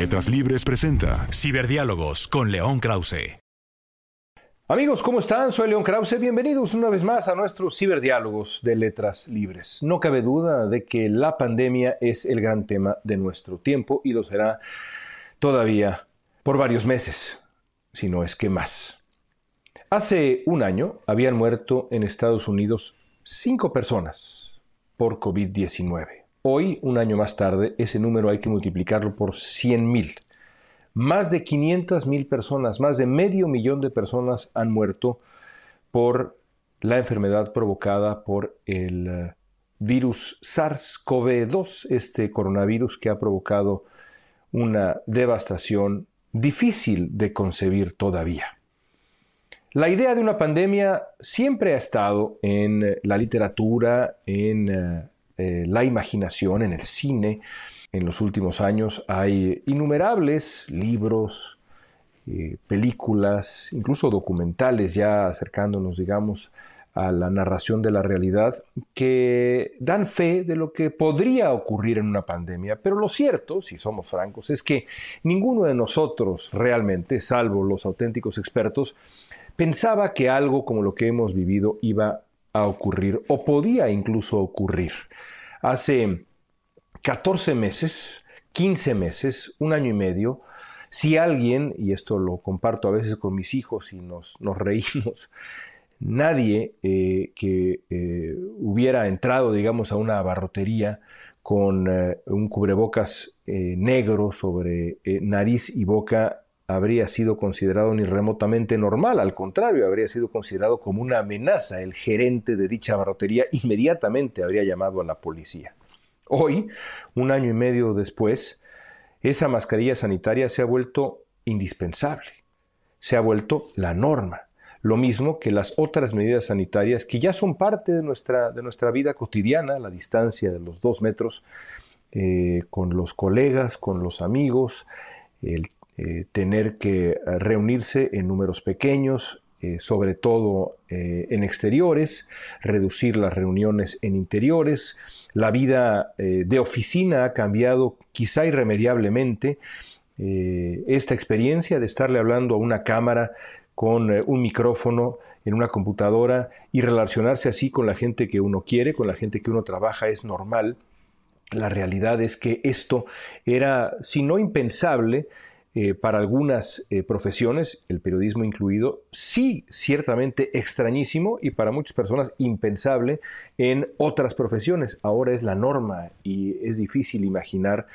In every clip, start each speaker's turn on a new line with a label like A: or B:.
A: Letras Libres presenta Ciberdiálogos con León Krause.
B: Amigos, ¿cómo están? Soy León Krause. Bienvenidos una vez más a nuestros ciberdiálogos de letras libres. No cabe duda de que la pandemia es el gran tema de nuestro tiempo y lo será todavía por varios meses, si no es que más. Hace un año habían muerto en Estados Unidos cinco personas por COVID-19. Hoy, un año más tarde, ese número hay que multiplicarlo por 100.000. Más de 500.000 personas, más de medio millón de personas han muerto por la enfermedad provocada por el eh, virus SARS-CoV-2, este coronavirus que ha provocado una devastación difícil de concebir todavía. La idea de una pandemia siempre ha estado en eh, la literatura, en eh, la imaginación, en el cine. En los últimos años hay innumerables libros, eh, películas, incluso documentales ya acercándonos, digamos, a la narración de la realidad que dan fe de lo que podría ocurrir en una pandemia. Pero lo cierto, si somos francos, es que ninguno de nosotros realmente, salvo los auténticos expertos, pensaba que algo como lo que hemos vivido iba a ocurrir o podía incluso ocurrir. Hace 14 meses, 15 meses, un año y medio, si alguien, y esto lo comparto a veces con mis hijos y nos, nos reímos, nadie eh, que eh, hubiera entrado, digamos, a una abarrotería con eh, un cubrebocas negro sobre nariz y boca habría sido considerado ni remotamente normal, al contrario, habría sido considerado como una amenaza. El gerente de dicha abarrotería inmediatamente habría llamado a la policía. Hoy, un año y medio después, esa mascarilla sanitaria se ha vuelto indispensable, se ha vuelto la norma. Lo mismo que las otras medidas sanitarias que ya son parte de nuestra, de nuestra vida cotidiana, la distancia de los dos metros, eh, con los colegas, con los amigos, el eh, tener que reunirse en números pequeños, eh, sobre todo eh, en exteriores, reducir las reuniones en interiores. La vida de oficina ha cambiado quizá irremediablemente. Esta experiencia de estarle hablando a una cámara con un micrófono en una computadora y relacionarse así con la gente que uno quiere, con la gente que uno trabaja, es normal. La realidad es que esto era, si no impensable, eh, para algunas eh, profesiones, el periodismo incluido, sí ciertamente extrañísimo y para muchas personas impensable en otras profesiones. Ahora es la norma y es difícil imaginar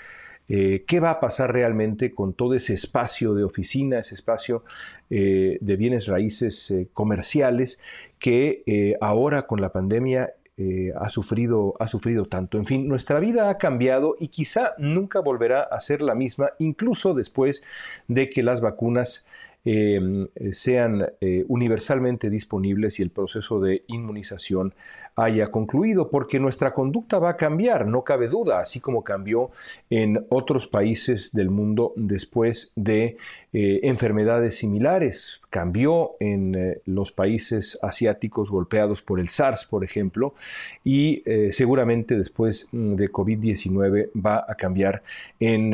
B: eh, qué va a pasar realmente con todo ese espacio de oficina, ese espacio de bienes raíces comerciales que ahora con la pandemia eh, ha, sufrido, ha sufrido tanto. En fin, nuestra vida ha cambiado y quizá nunca volverá a ser la misma, incluso después de que las vacunas eh, sean eh, universalmente disponibles y el proceso de inmunización haya concluido, porque nuestra conducta va a cambiar, no cabe duda, así como cambió en otros países del mundo después de eh, enfermedades similares. Cambió en los países asiáticos golpeados por el SARS, por ejemplo, y seguramente después mm, de COVID-19 va a cambiar en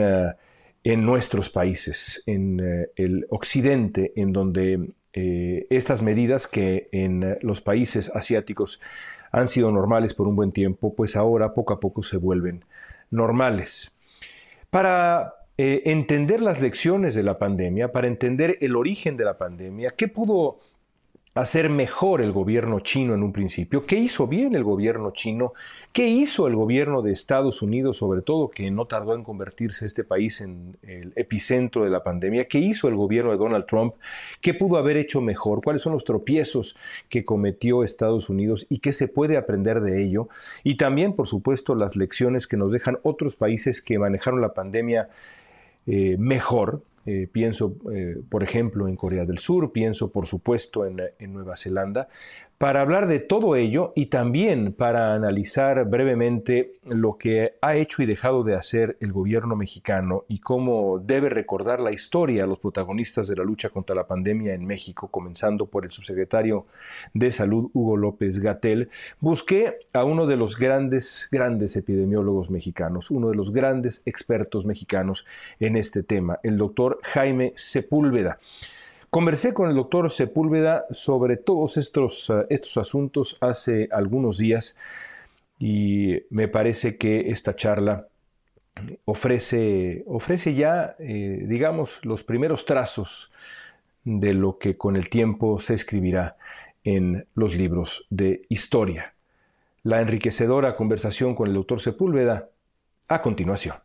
B: en nuestros países, en eh, el occidente, en donde eh, estas medidas que en eh, los países asiáticos han sido normales por un buen tiempo, pues ahora poco a poco se vuelven normales. Para entender las lecciones de la pandemia, para entender el origen de la pandemia, ¿qué pudo hacer mejor el gobierno chino en un principio, qué hizo bien el gobierno chino, qué hizo el gobierno de Estados Unidos, sobre todo, que no tardó en convertirse este país en el epicentro de la pandemia, qué hizo el gobierno de Donald Trump, qué pudo haber hecho mejor, cuáles son los tropiezos que cometió Estados Unidos y qué se puede aprender de ello, y también, por supuesto, las lecciones que nos dejan otros países que manejaron la pandemia eh, mejor, eh, pienso, eh, por ejemplo, en Corea del Sur, pienso, por supuesto, en, en, Nueva Zelanda, para hablar de todo ello y también para analizar brevemente lo que ha hecho y dejado de hacer el gobierno mexicano y cómo debe recordar la historia a los protagonistas de la lucha contra la pandemia en México, comenzando por el subsecretario de Salud, Hugo López Gatel, busqué a uno de los grandes, grandes epidemiólogos mexicanos, uno de los grandes expertos mexicanos en este tema, el doctor Jaime Sepúlveda. Conversé con el doctor Sepúlveda sobre todos estos, uh, estos asuntos hace algunos días y me parece que esta charla ofrece, ofrece ya, eh, digamos, los primeros trazos de lo que con el tiempo se escribirá en los libros de historia. La enriquecedora conversación con el doctor Sepúlveda a continuación.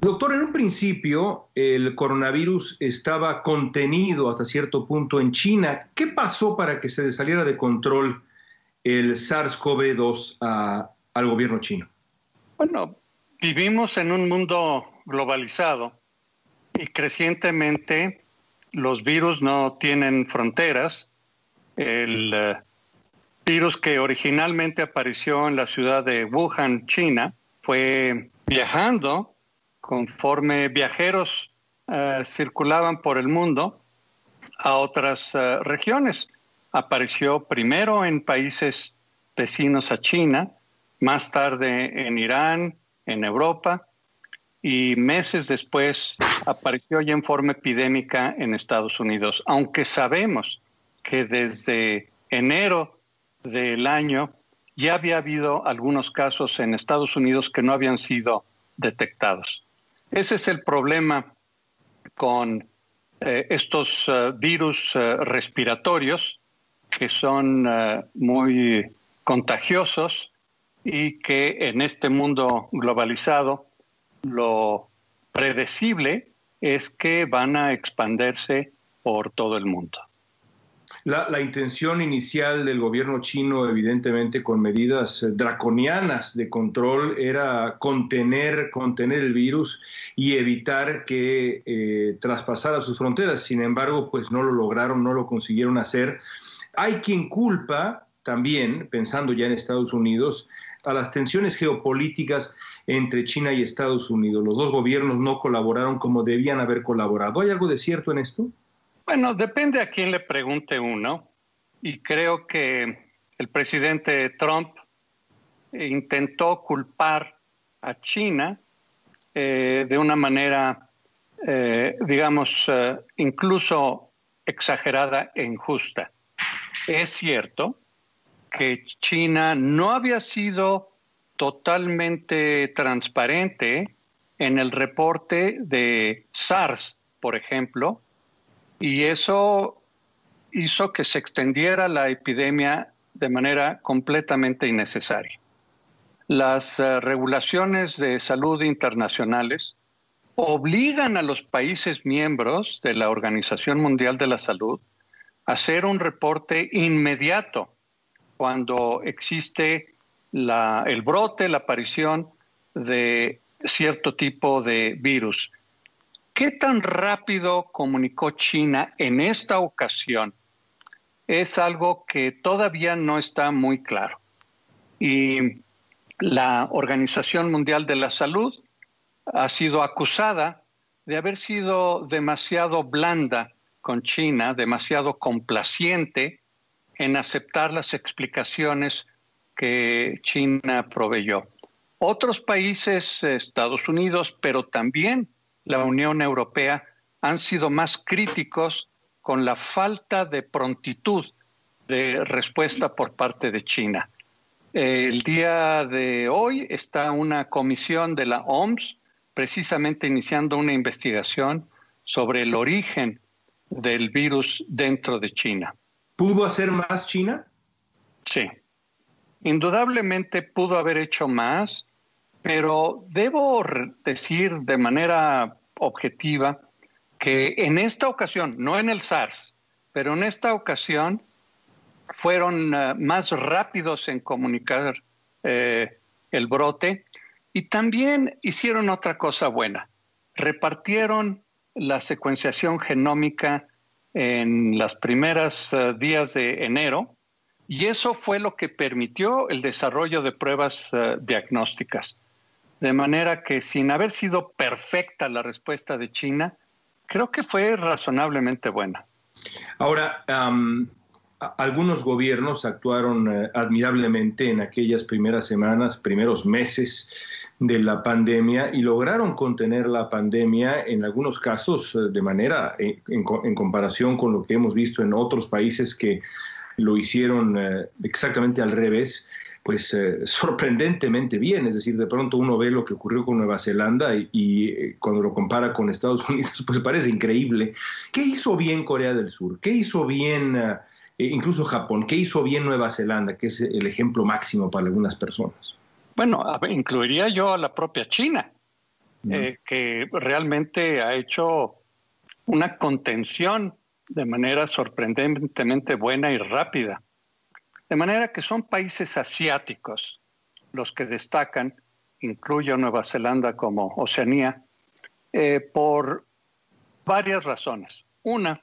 B: Doctor, en un principio el coronavirus estaba contenido hasta cierto punto en China. ¿Qué pasó para que se saliera de control el SARS-CoV-2 al gobierno chino?
C: Bueno, vivimos en un mundo globalizado y crecientemente los virus no tienen fronteras. El uh, virus que originalmente apareció en la ciudad de Wuhan, China, fue viajando conforme viajeros uh, circulaban por el mundo a otras uh, regiones. Apareció primero en países vecinos a China, más tarde en Irán, en Europa, y meses después apareció ya en forma epidémica en Estados Unidos, aunque sabemos que desde enero del año ya había habido algunos casos en Estados Unidos que no habían sido detectados. Ese es el problema con eh, estos uh, virus uh, respiratorios que son muy contagiosos y que en este mundo globalizado lo predecible es que van a expandirse por todo el mundo.
B: La, intención inicial del gobierno chino, evidentemente con medidas eh, draconianas de control, era contener, contener el virus y evitar que eh, traspasara sus fronteras. Sin embargo, pues no lo lograron, no lo consiguieron hacer. Hay quien culpa también, pensando ya en Estados Unidos, a las tensiones geopolíticas entre China y Estados Unidos. Los dos gobiernos no colaboraron como debían haber colaborado. ¿Hay algo de cierto en esto?
C: Bueno, depende a quién le pregunte uno. Y creo que el presidente Trump intentó culpar a China eh, de una manera, eh, digamos, eh, incluso exagerada e injusta. Es cierto que China no había sido totalmente transparente en el reporte de SARS, por ejemplo, y eso hizo que se extendiera la epidemia de manera completamente innecesaria. Las uh, regulaciones de salud internacionales obligan a los países miembros de la Organización Mundial de la Salud a hacer un reporte inmediato cuando existe el brote, la aparición de cierto tipo de virus. ¿Qué tan rápido comunicó China en esta ocasión? Es algo que todavía no está muy claro. Y la Organización Mundial de la Salud ha sido acusada de haber sido demasiado blanda con China, demasiado complaciente en aceptar las explicaciones que China proveyó. Otros países, Estados Unidos, pero también la Unión Europea han sido más críticos con la falta de prontitud de respuesta por parte de China. El día de hoy está una comisión de la OMS precisamente iniciando una investigación sobre el origen del virus dentro de China.
B: ¿Pudo hacer más China?
C: Sí. Indudablemente pudo haber hecho más, pero debo decir de manera objetiva que en esta ocasión, no en el SARS, pero en esta ocasión fueron uh, más rápidos en comunicar eh, el brote y también hicieron otra cosa buena. Repartieron la secuenciación genómica en las primeras uh, días de enero y eso fue lo que permitió el desarrollo de pruebas diagnósticas. De manera que sin haber sido perfecta la respuesta de China, creo que fue razonablemente buena.
B: Ahora, algunos gobiernos actuaron eh, admirablemente en aquellas primeras semanas, primeros meses de la pandemia y lograron contener la pandemia en algunos casos eh, de manera, eh, en, comparación con lo que hemos visto en otros países que lo hicieron exactamente al revés, pues sorprendentemente bien. Es decir, de pronto uno ve lo que ocurrió con Nueva Zelanda y, cuando lo compara con Estados Unidos, pues parece increíble. ¿Qué hizo bien Corea del Sur? ¿Qué hizo bien... Eh, incluso Japón. ¿Qué hizo bien Nueva Zelanda, que es el ejemplo máximo para algunas personas?
C: Bueno, incluiría yo a la propia China, eh, que realmente ha hecho una contención de manera sorprendentemente buena y rápida. De manera que son países asiáticos los que destacan, incluyo Nueva Zelanda como Oceanía, eh, por varias razones. Una,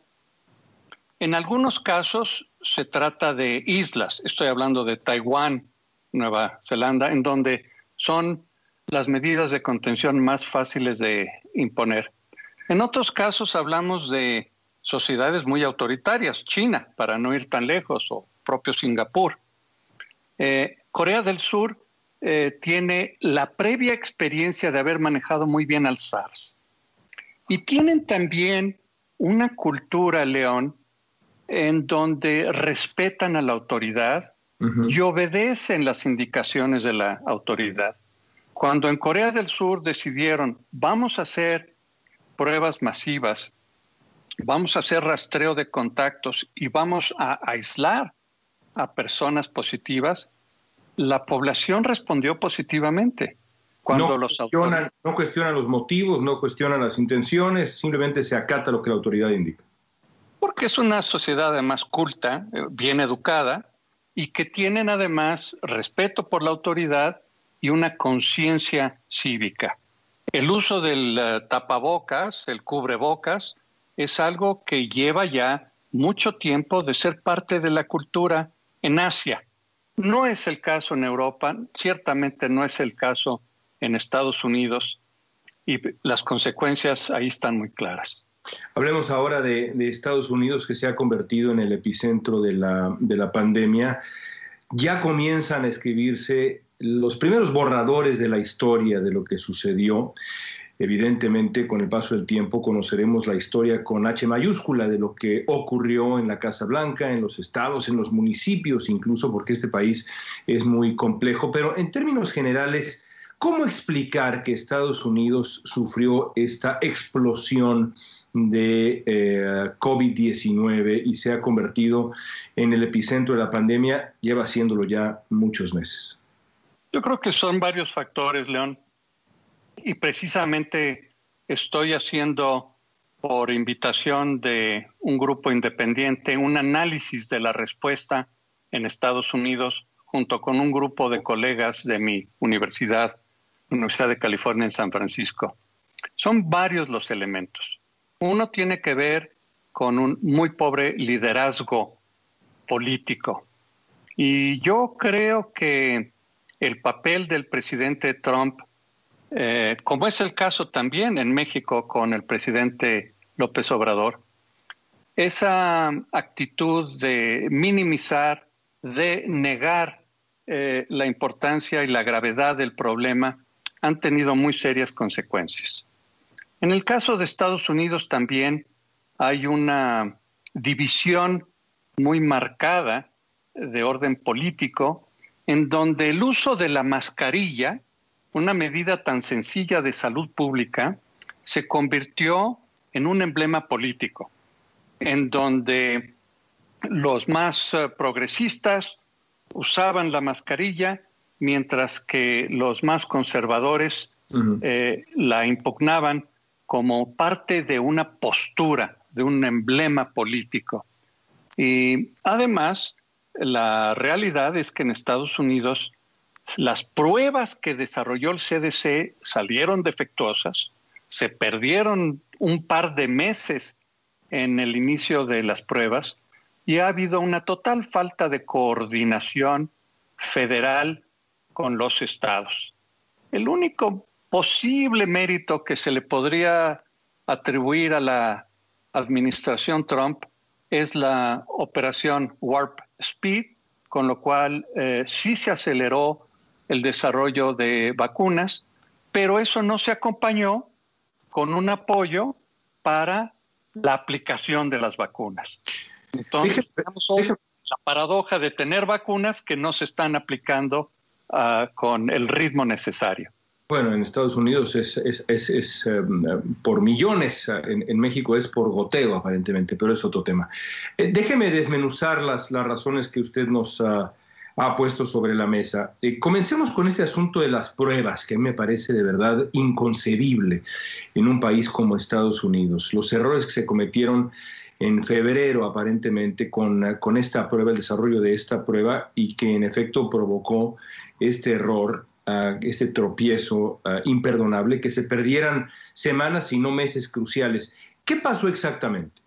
C: en algunos casos se trata de islas, estoy hablando de Taiwán, Nueva Zelanda, en donde son las medidas de contención más fáciles de imponer. En otros casos hablamos de sociedades muy autoritarias, China, para no ir tan lejos, o propio Singapur. Eh, Corea del Sur eh, tiene la previa experiencia de haber manejado muy bien al SARS. Y tienen también una cultura, León, en donde respetan a la autoridad y obedecen las indicaciones de la autoridad. Cuando en Corea del Sur decidieron, vamos a hacer pruebas masivas, vamos a hacer rastreo de contactos y vamos a aislar a personas positivas, la población respondió positivamente.
B: Cuando no, los cuestionan, no cuestionan los motivos, no cuestionan las intenciones, simplemente se acata lo que la autoridad indica
C: porque es una sociedad además culta, eh, bien educada, y que tienen además respeto por la autoridad y una conciencia cívica. El uso del eh, tapabocas, el cubrebocas, es algo que lleva ya mucho tiempo de ser parte de la cultura en Asia. No es el caso en Europa, ciertamente no es el caso en Estados Unidos y las consecuencias ahí están muy claras.
B: Hablemos ahora de, Estados Unidos, que se ha convertido en el epicentro de la, de la pandemia. Ya comienzan a escribirse los primeros borradores de la historia de lo que sucedió. Evidentemente, con el paso del tiempo conoceremos la historia con H mayúscula de lo que ocurrió en la Casa Blanca, en los estados, en los municipios, incluso porque este país es muy complejo. Pero en términos generales, ¿cómo explicar que Estados Unidos sufrió esta explosión de eh, COVID-19 y se ha convertido en el epicentro de la pandemia, lleva haciéndolo ya muchos meses.
C: Yo creo que son varios factores, León, y precisamente estoy haciendo por invitación de un grupo independiente un análisis de la respuesta en Estados Unidos junto con un grupo de colegas de mi universidad, Universidad de California en San Francisco. Son varios los elementos. Uno tiene que ver con un muy pobre liderazgo político. Y yo creo que el papel del presidente Trump, eh, como es el caso también en México con el presidente López Obrador, esa actitud de minimizar, de negar eh, la importancia y la gravedad del problema, han tenido muy serias consecuencias. En el caso de Estados Unidos también hay una división muy marcada de orden político en donde el uso de la mascarilla, una medida tan sencilla de salud pública, se convirtió en un emblema político. en donde los más eh, progresistas usaban la mascarilla, mientras que los más conservadores eh, la impugnaban como parte de una postura, de un emblema político. Y además, la realidad es que en Estados Unidos las pruebas que desarrolló el CDC salieron defectuosas, se perdieron un par de meses en el inicio de las pruebas y ha habido una total falta de coordinación federal con los estados. El único posible mérito que se le podría atribuir a la administración Trump es la operación Warp Speed, con lo cual eh, sí se aceleró el desarrollo de vacunas, pero eso no se acompañó con un apoyo para la aplicación de las vacunas. Entonces, tenemos hoy la paradoja de tener vacunas que no se están aplicando uh, con el ritmo necesario.
B: Bueno, en Estados Unidos es, es, es, es um, por millones, en, en, México es por goteo aparentemente, pero es otro tema. Eh, déjeme desmenuzar las, las razones que usted nos uh, ha puesto sobre la mesa. Eh, comencemos con este asunto de las pruebas, que me parece de verdad inconcebible en un país como Estados Unidos. Los errores que se cometieron en febrero aparentemente con, con esta prueba, el desarrollo de esta prueba y que en efecto provocó este error Uh, este tropiezo uh, imperdonable, que se perdieran semanas y no meses cruciales. ¿Qué pasó exactamente?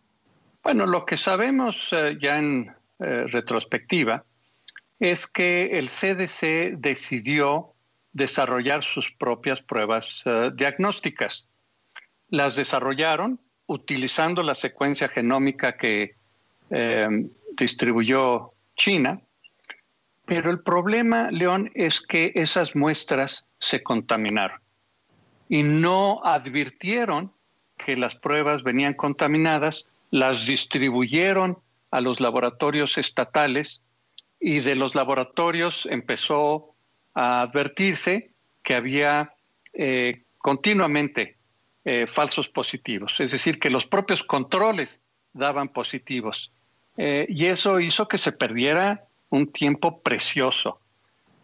C: Bueno, lo que sabemos uh, ya en retrospectiva es que el CDC decidió desarrollar sus propias pruebas diagnósticas. Las desarrollaron utilizando la secuencia genómica que distribuyó China pero el problema, León, es que esas muestras se contaminaron y no advirtieron que las pruebas venían contaminadas, las distribuyeron a los laboratorios estatales y de los laboratorios empezó a advertirse que había eh, continuamente eh, falsos positivos, es decir, que los propios controles daban positivos. Eh, y eso hizo que se perdiera un tiempo precioso,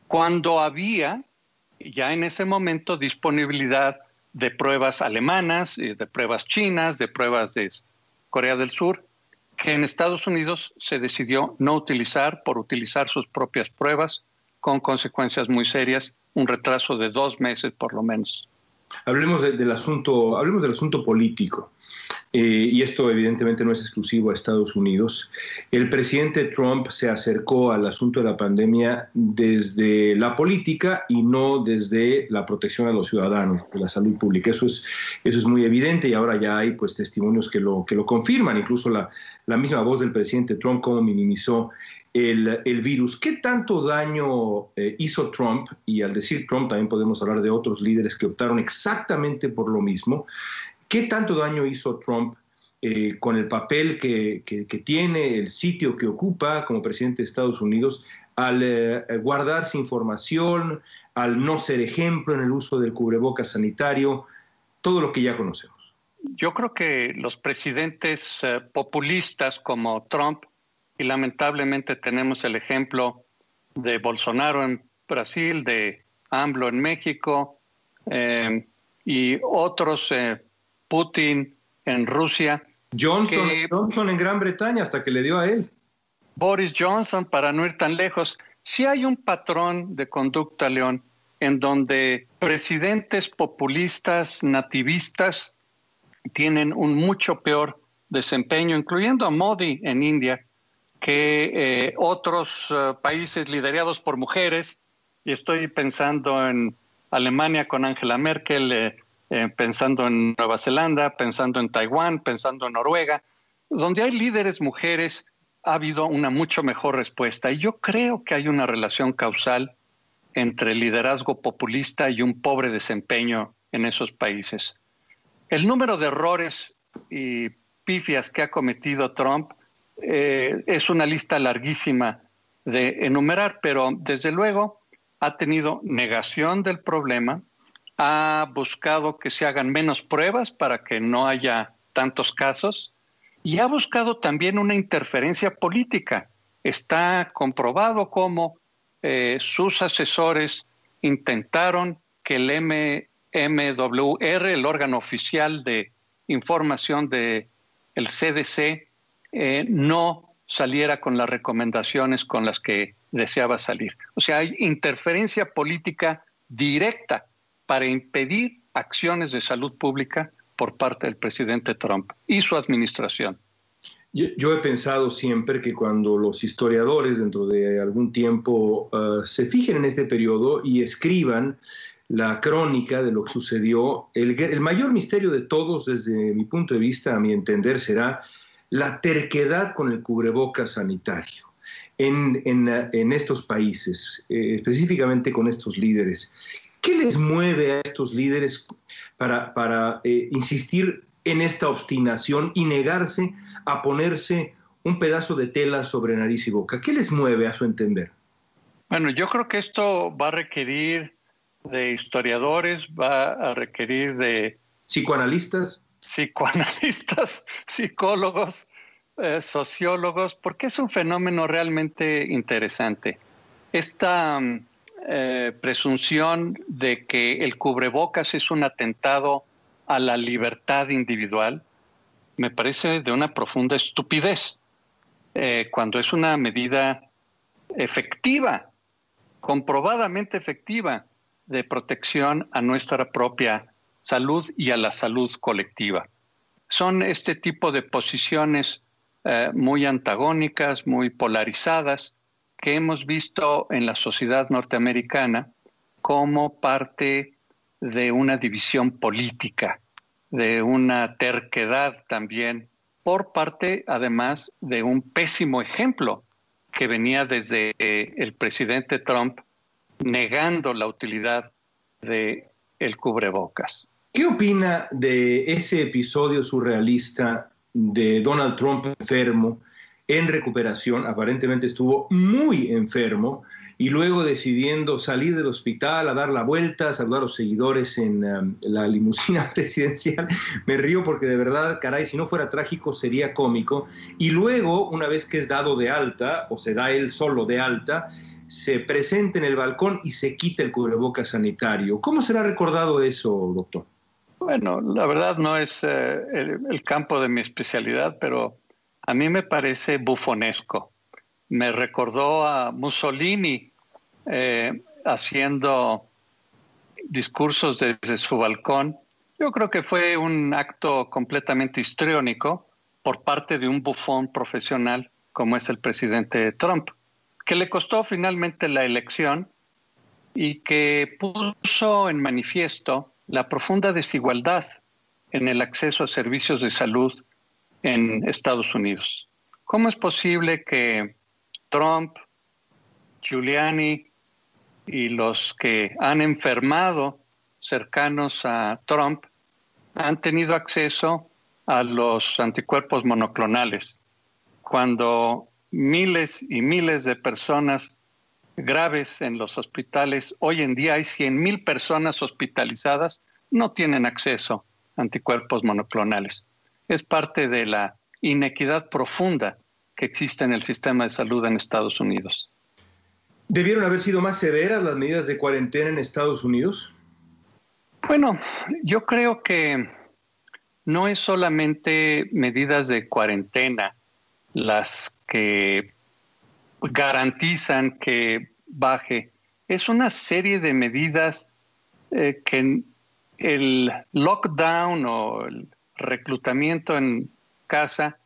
C: cuando había ya en ese momento disponibilidad de pruebas alemanas, de pruebas chinas, de pruebas de Corea del Sur, que en Estados Unidos se decidió no utilizar por utilizar sus propias pruebas, con consecuencias muy serias, un retraso de dos meses por lo menos.
B: Hablemos del asunto, hablemos del asunto político. Eh, y esto evidentemente no es exclusivo a Estados Unidos. El presidente Trump se acercó al asunto de la pandemia desde la política y no desde la protección a los ciudadanos, de la salud pública. Eso es, eso es muy evidente y ahora ya hay pues, testimonios que lo, que lo confirman, incluso la, la misma voz del presidente Trump, cómo minimizó el, virus. ¿Qué tanto daño eh, hizo Trump? Y al decir Trump también podemos hablar de otros líderes que optaron exactamente por lo mismo. ¿Qué tanto daño hizo Trump eh, con el papel que, tiene, el sitio que ocupa como presidente de Estados Unidos, al eh, guardarse información, al no ser ejemplo en el uso del cubrebocas sanitario, todo lo que ya conocemos?
C: Yo creo que los presidentes populistas como Trump y lamentablemente tenemos el ejemplo de Bolsonaro en Brasil, de AMLO en México eh, y otros, eh, Putin en Rusia.
B: Johnson, Johnson en Gran Bretaña hasta que le dio a él.
C: Boris Johnson, para no ir tan lejos. Si hay un patrón de conducta, León, en donde presidentes populistas, nativistas, tienen un mucho peor desempeño, incluyendo a Modi en India, que eh, otros eh, países liderados por mujeres, y estoy pensando en Alemania con Angela Merkel, eh, pensando en Nueva Zelanda, pensando en Taiwán, pensando en Noruega, donde hay líderes mujeres, ha habido una mucho mejor respuesta. Y yo creo que hay una relación causal entre el liderazgo populista y un pobre desempeño en esos países. El número de errores y pifias que ha cometido Trump eh, es una lista larguísima de enumerar, pero desde luego ha tenido negación del problema, ha buscado que se hagan menos pruebas para que no haya tantos casos y ha buscado también una interferencia política. Está comprobado cómo eh, sus asesores intentaron que el MWR, el órgano oficial de información del el CDC, eh, no saliera con las recomendaciones con las que deseaba salir. O sea, hay interferencia política directa para impedir acciones de salud pública por parte del presidente Trump y su administración.
B: Yo, he pensado siempre que cuando los historiadores dentro de algún tiempo uh, se fijen en este periodo y escriban la crónica de lo que sucedió, el, el, mayor misterio de todos desde mi punto de vista, a mi entender, será la terquedad con el cubrebocas sanitario en, en, en estos países, eh, específicamente con estos líderes. ¿Qué les mueve a estos líderes para, para eh, insistir en esta obstinación y negarse a ponerse un pedazo de tela sobre nariz y boca? ¿Qué les mueve a su entender?
C: Bueno, yo creo que esto va a requerir de historiadores, va a requerir de...
B: Psicoanalistas.
C: Psicoanalistas, psicólogos, eh, sociólogos, porque es un fenómeno realmente interesante. Esta eh, presunción de que el cubrebocas es un atentado a la libertad individual me parece de una profunda estupidez, eh, cuando es una medida efectiva, comprobadamente efectiva, de protección a nuestra propia salud y a la salud colectiva. Son este tipo de posiciones eh, muy antagónicas, muy polarizadas, que hemos visto en la sociedad norteamericana como parte de una división política, de una terquedad también, por parte además de un pésimo ejemplo que venía desde eh, el presidente Trump negando la utilidad de cubrebocas.
B: ¿Qué opina de ese episodio surrealista de Donald Trump enfermo en recuperación, aparentemente estuvo muy enfermo y luego decidiendo salir del hospital a dar la vuelta, saludar a los seguidores en um, la limusina presidencial. Me río porque de verdad, caray, si no fuera trágico sería cómico. Y luego, una vez que es dado de alta, o se da él solo de alta, se presenta en el balcón y se quita el cubrebocas sanitario. ¿Cómo será recordado eso, doctor?
C: Bueno, la verdad no es eh, el campo de mi especialidad, pero a mí me parece bufonesco. Me recordó a Mussolini eh, haciendo discursos desde su balcón. Yo creo que fue un acto completamente histriónico por parte de un bufón profesional como es el presidente Trump, que le costó finalmente la elección y que puso en manifiesto la profunda desigualdad en el acceso a servicios de salud en Estados Unidos. ¿Cómo es posible que Trump, Giuliani y los que han enfermado cercanos a Trump han tenido acceso a los anticuerpos monoclonales, cuando miles y miles de personas graves en los hospitales, hoy en día hay 100 mil personas hospitalizadas, no tienen acceso a anticuerpos monoclonales es parte de la inequidad profunda que existe en el sistema de salud en Estados Unidos.
B: ¿Debieron haber sido más severas las medidas de cuarentena en Estados Unidos?
C: Bueno, yo creo que no es solamente medidas de cuarentena las que garantizan que baje, es una serie de medidas eh, que el lockdown o el reclutamiento en casa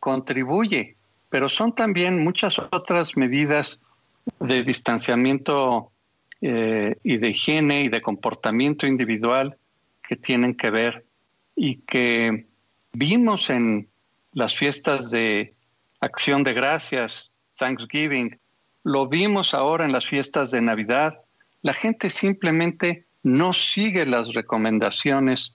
C: contribuye, pero son también muchas otras medidas de distanciamiento eh, y de higiene y de comportamiento individual que tienen que ver y que vimos en las fiestas de acción de gracias, Thanksgiving, lo vimos ahora en las fiestas de Navidad. La gente simplemente no sigue las recomendaciones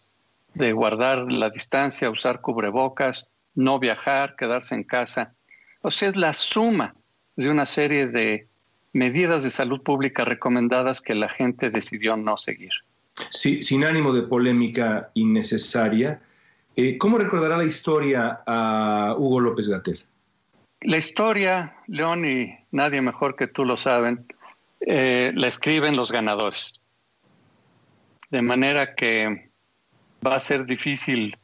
C: de guardar la distancia, usar cubrebocas, no viajar, quedarse en casa. O sea, es la suma de una serie de medidas de salud pública recomendadas que la gente decidió no seguir.
B: Sin ánimo de polémica innecesaria, Eh, ¿Cómo recordará la historia a Hugo López Gatel?
C: La historia, León, y nadie mejor que tú lo saben, eh, la escriben los ganadores. De manera que va a ser difícil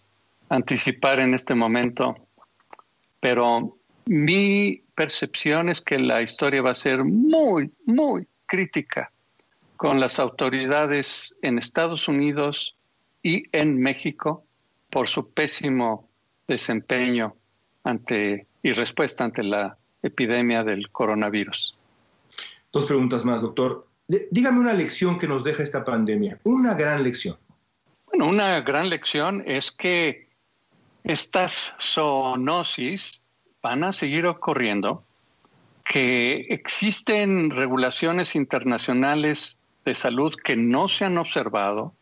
C: anticipar en este momento, pero mi percepción es que la historia va a ser muy, muy crítica con las autoridades en Estados Unidos y en México por su pésimo desempeño ante y respuesta ante la epidemia del coronavirus.
B: Dos preguntas más, doctor. dígame una lección que nos deja esta pandemia, una gran lección.
C: Bueno, una gran lección es que estas zoonosis van a seguir ocurriendo, que existen regulaciones internacionales de salud que no se han observado,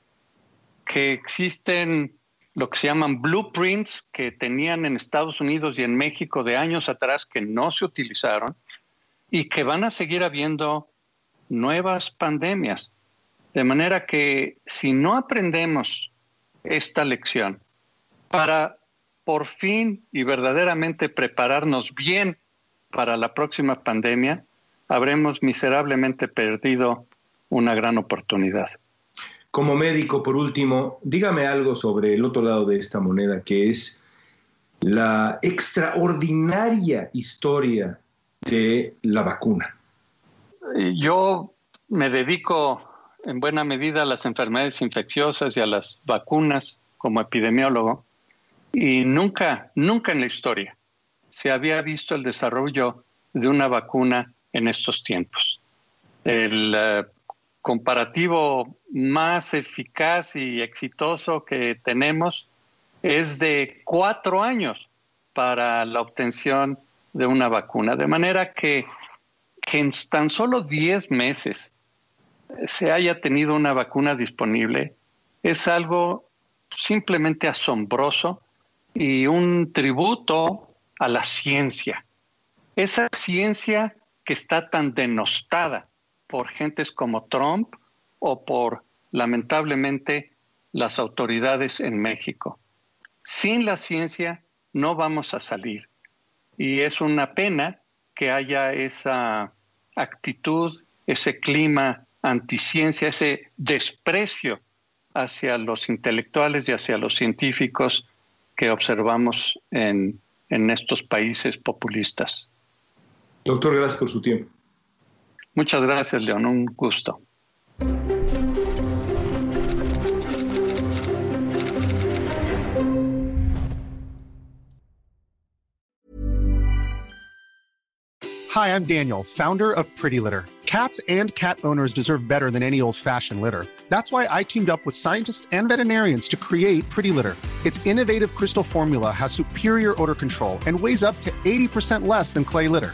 C: que existen lo que se llaman blueprints que tenían en Estados Unidos y en México de años atrás que no se utilizaron y que van a seguir habiendo nuevas pandemias. De manera que si no aprendemos esta lección para por fin y verdaderamente prepararnos bien para la próxima pandemia, habremos miserablemente perdido una gran oportunidad.
B: Como médico, por último, dígame algo sobre el otro lado de esta moneda, que es la extraordinaria historia de la vacuna.
C: Yo me dedico en buena medida a las enfermedades infecciosas y a las vacunas como epidemiólogo y nunca, nunca en la historia se había visto el desarrollo de una vacuna en estos tiempos. El eh, comparativo más eficaz y exitoso que tenemos es de cuatro años para la obtención de una vacuna. De manera que, que en tan solo diez meses se haya tenido una vacuna disponible es algo simplemente asombroso y un tributo a la ciencia. Esa ciencia que está tan denostada por gentes como Trump o por, lamentablemente, las autoridades en México. Sin la ciencia no vamos a salir. Y es una pena que haya esa actitud, ese clima anticiencia, ese desprecio hacia los intelectuales y hacia los científicos que observamos en, en estos países populistas.
B: Doctor, gracias por su tiempo.
C: Muchas gracias, León. Un gusto.
D: Hi, I'm Daniel, founder of Pretty Litter. Cats and cat owners deserve better than any old-fashioned litter. That's why I teamed up with scientists and veterinarians to create Pretty Litter. Its innovative crystal formula has superior odor control and weighs up to 80% less than clay litter.